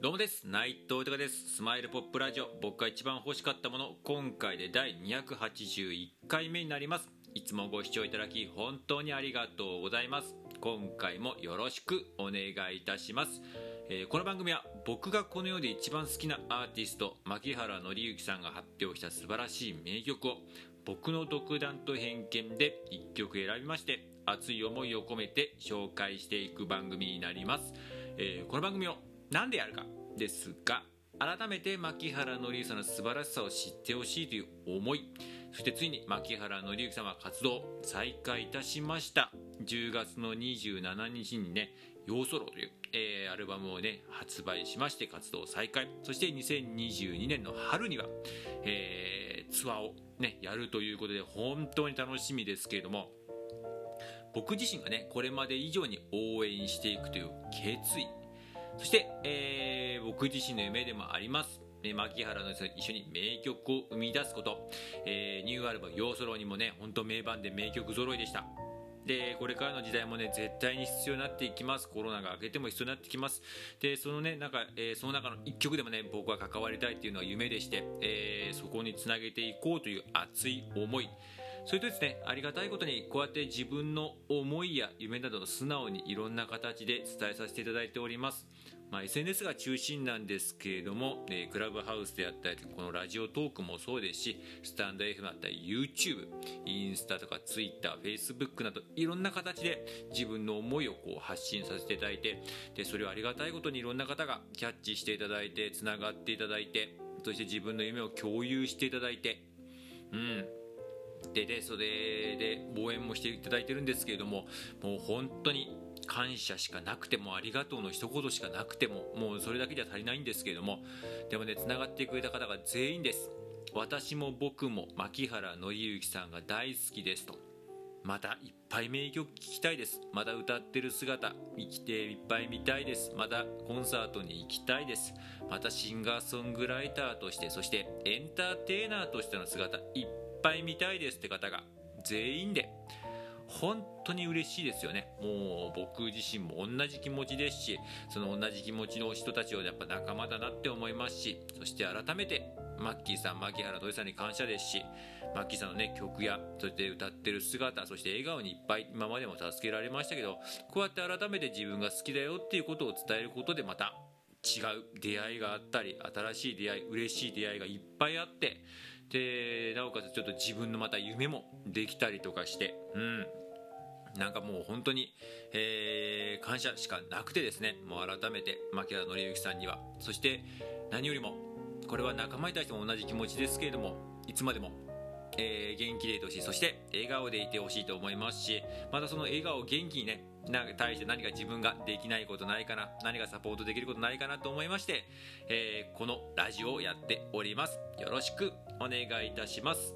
どうもです。内藤豊です。スマイルポップラジオ。僕が一番欲しかったもの。今回で第281回目になります。いつもご視聴いただき本当にありがとうございます。今回もよろしくお願いいたします、えーこの番組は僕がこの世で一番好きなアーティスト牧原紀之さんが発表した素晴らしい名曲を僕の独断と偏見で1曲選びまして熱い思いを込めて紹介していく番組になります、えーこの番組を何でやるかですが改めて牧原紀之さんの素晴らしさを知ってほしいという思い。そしてついに牧原紀之さんは活動再開いたしました。10月の27日にね「ヨーソロ」という、えーアルバムをね発売しまして活動再開。そして2022年の春には、えーツアーをねやるということで本当に楽しみですけれども僕自身がねこれまで以上に応援していくという決意そして、えー僕自身の夢でもあります。えー牧原の一緒に名曲を生み出すこと、えーニューアルバム「ヨーソロ」にもね本当名盤で名曲揃いでした。でこれからの時代もね絶対に必要になっていきます。コロナが明けても必要になってきます。でそのねなんか、えーその中の一曲でもね僕は関わりたいっていうのは夢でして、えーそこにつなげていこうという熱い思い。それとですねありがたいことにこうやって自分の思いや夢などを素直にいろんな形で伝えさせていただいております。まあ、SNS が中心なんですけれども、えークラブハウスであったりこのラジオトークもそうですしスタンド FM だったり YouTube インスタとか TwitterFacebook などいろんな形で自分の思いをこう発信させていただいてでそれをありがたいことにいろんな方がキャッチしていただいてつながっていただいてそして自分の夢を共有していただいてうん。ででそれで応援もしていただいてるんですけれどももう本当に感謝しかなくてもありがとうの一言しかなくてももうそれだけじゃ足りないんですけれどもでもねつながってくれた方が全員です。私も僕も牧原紀之さんが大好きですと。またいっぱい名曲聴きたいです。また歌ってる姿生きていっぱい見たいです。またコンサートに行きたいです。またシンガーソングライターとしてそしてエンターテイナーとしての姿いっぱい見たいですって方が全員で。本当に嬉しいですよね。もう僕自身も同じ気持ちですしその同じ気持ちの人たちをやっぱ仲間だなって思いますしそして改めてマッキーさん牧原土井さんに感謝ですしマッキーさんのね曲やそして歌ってる姿そして笑顔にいっぱい今までも助けられましたけどこうやって改めて自分が好きだよっていうことを伝えることでまた違う出会いがあったり新しい出会い嬉しい出会いがいっぱいあってでなおかつちょっと自分のまた夢もできたりとかしてうん。なんかもう本当に、えー感謝しかなくてですね。もう改めて牧原紀之さんには。そして何よりもこれは仲間に対しても同じ気持ちですけれどもいつまでも、えー元気でいてほしい。そして笑顔でいてほしいと思いますしまたその笑顔を元気にね対して何か自分ができないことないかな何かサポートできることないかなと思いまして、えーこのラジオをやっております。よろしく。お願いいたします。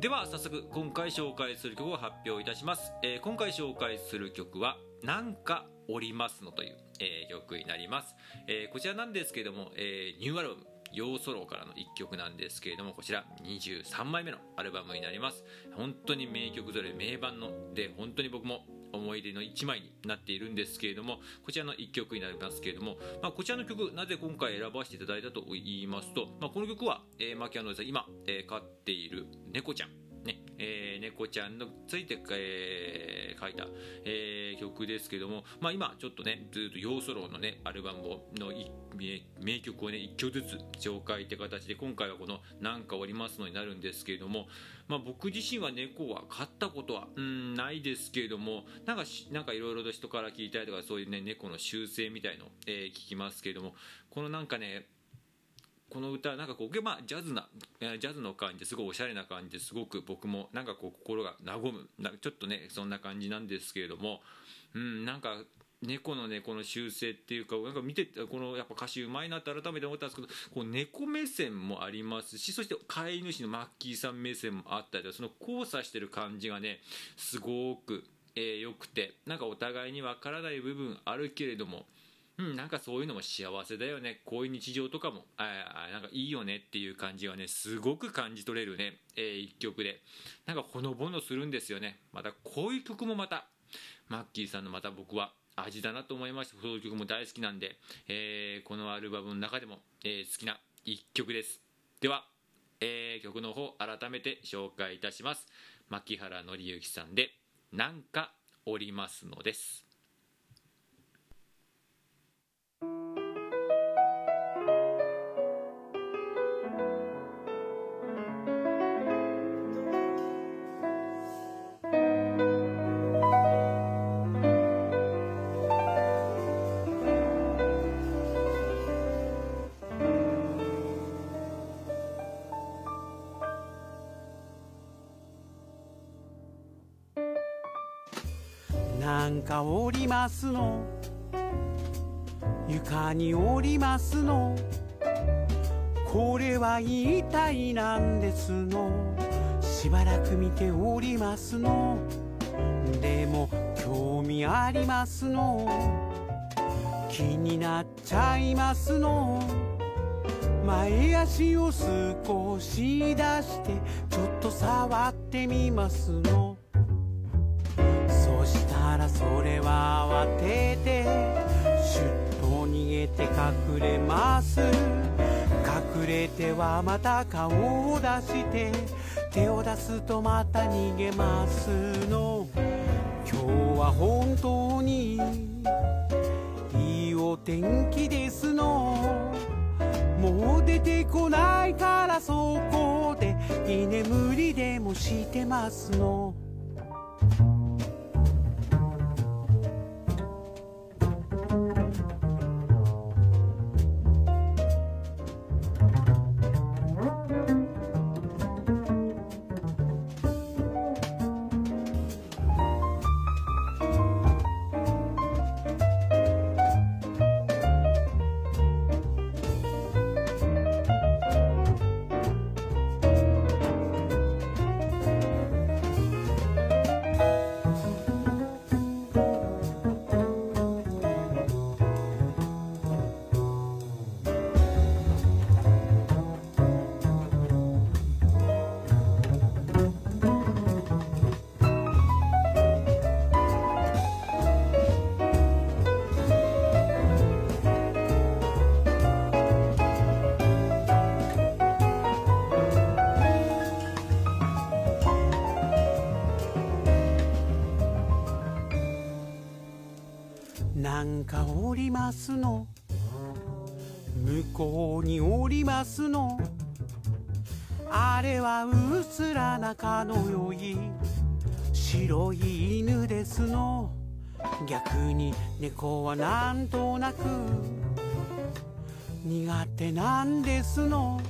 では早速今回紹介する曲を発表いたします、えー今回紹介する曲は「なんかおりますの」という、えー曲になります、えーこちらなんですけれども、えニューアルバム「ヨーソロ」からの1曲なんですけれどもこちら23枚目のアルバムになります。本当に名曲ぞれ名盤ので本当に僕も思い出の1枚になっているんですけれどもこちらの1曲になりますけれども、まあ、こちらの曲なぜ今回選ばせていただいたと言いますと、まあ、この曲は、えー、マキアノさん今、えー飼っている猫ちゃん。えー猫ちゃんのついて、えー書いた、えー曲ですけども、まあ、今ちょっとねずっと「ヨーソロ」のねアルバムの名曲をね1曲ずつ紹介って形で今回はこの「なんかおりますの」になるんですけれども、まあ、僕自身は猫は飼ったことはうんないですけれどもなんかしなんかいろいろと人から聞いたりとかそういうね猫の習性みたいのを、えー聞きますけれどもこのなんかねこの歌なんかこう、まあ、ジャズなジャズの感じですごいおしゃれな感じですごく僕もなんかこう心が和むなちょっとねそんな感じなんですけれどもうんなんか猫のねこの習性っていうかなんか見てこのやっぱ歌詞うまいなって改めて思ったんですけどこう猫目線もありますしそして飼い主のマッキーさん目線もあったりその交差してる感じがねすごく、えー良くてなんかお互いに分からない部分あるけれどもうん、なんかそういうのも幸せだよね。こういう日常とかもああなんかいいよねっていう感じがねすごく感じ取れるね、えー一曲で。なんかほのぼのするんですよね。またこういう曲もまたマッキーさんのまた僕は味だなと思いました。そういう曲も大好きなんで、えー、このアルバムの中でも、えー、好きな一曲です。では、えー、曲の方改めて紹介いたします。牧原紀之さんで「なんかおりますのです」なんかおりますの。床におりますの。これは一体なんですの。しばらく見ておりますの。でも興味ありますの。気になっちゃいますの。前足を少し出してちょっと触ってみますの。それは慌ててシュッと逃げて隠れます。隠れてはまた顔を出して手を出すとまた逃げますの。今日は本当にいいお天気ですの。もう出てこないからそこで居眠りでもしてますの。かおりますの？向こうにおりますの？あれはうっすら仲の良い白い犬ですの。逆に猫はなんとなく苦手なんですの。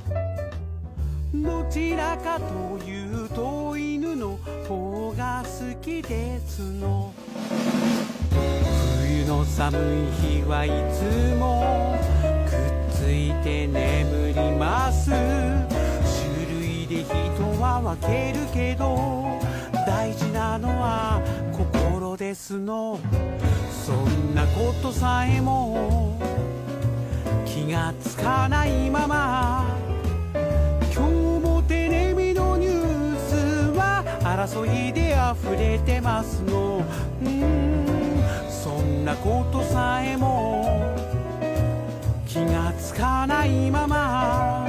どちらかというと犬の方が好きですの。寒い日はいつもくっついて眠ります。種類で人は分けるけど大事なのは心ですの。そんなことさえも気がつかないまま。今日もテレビのニュースは争いで溢れてますの。うん。なことさえも気がつかないまま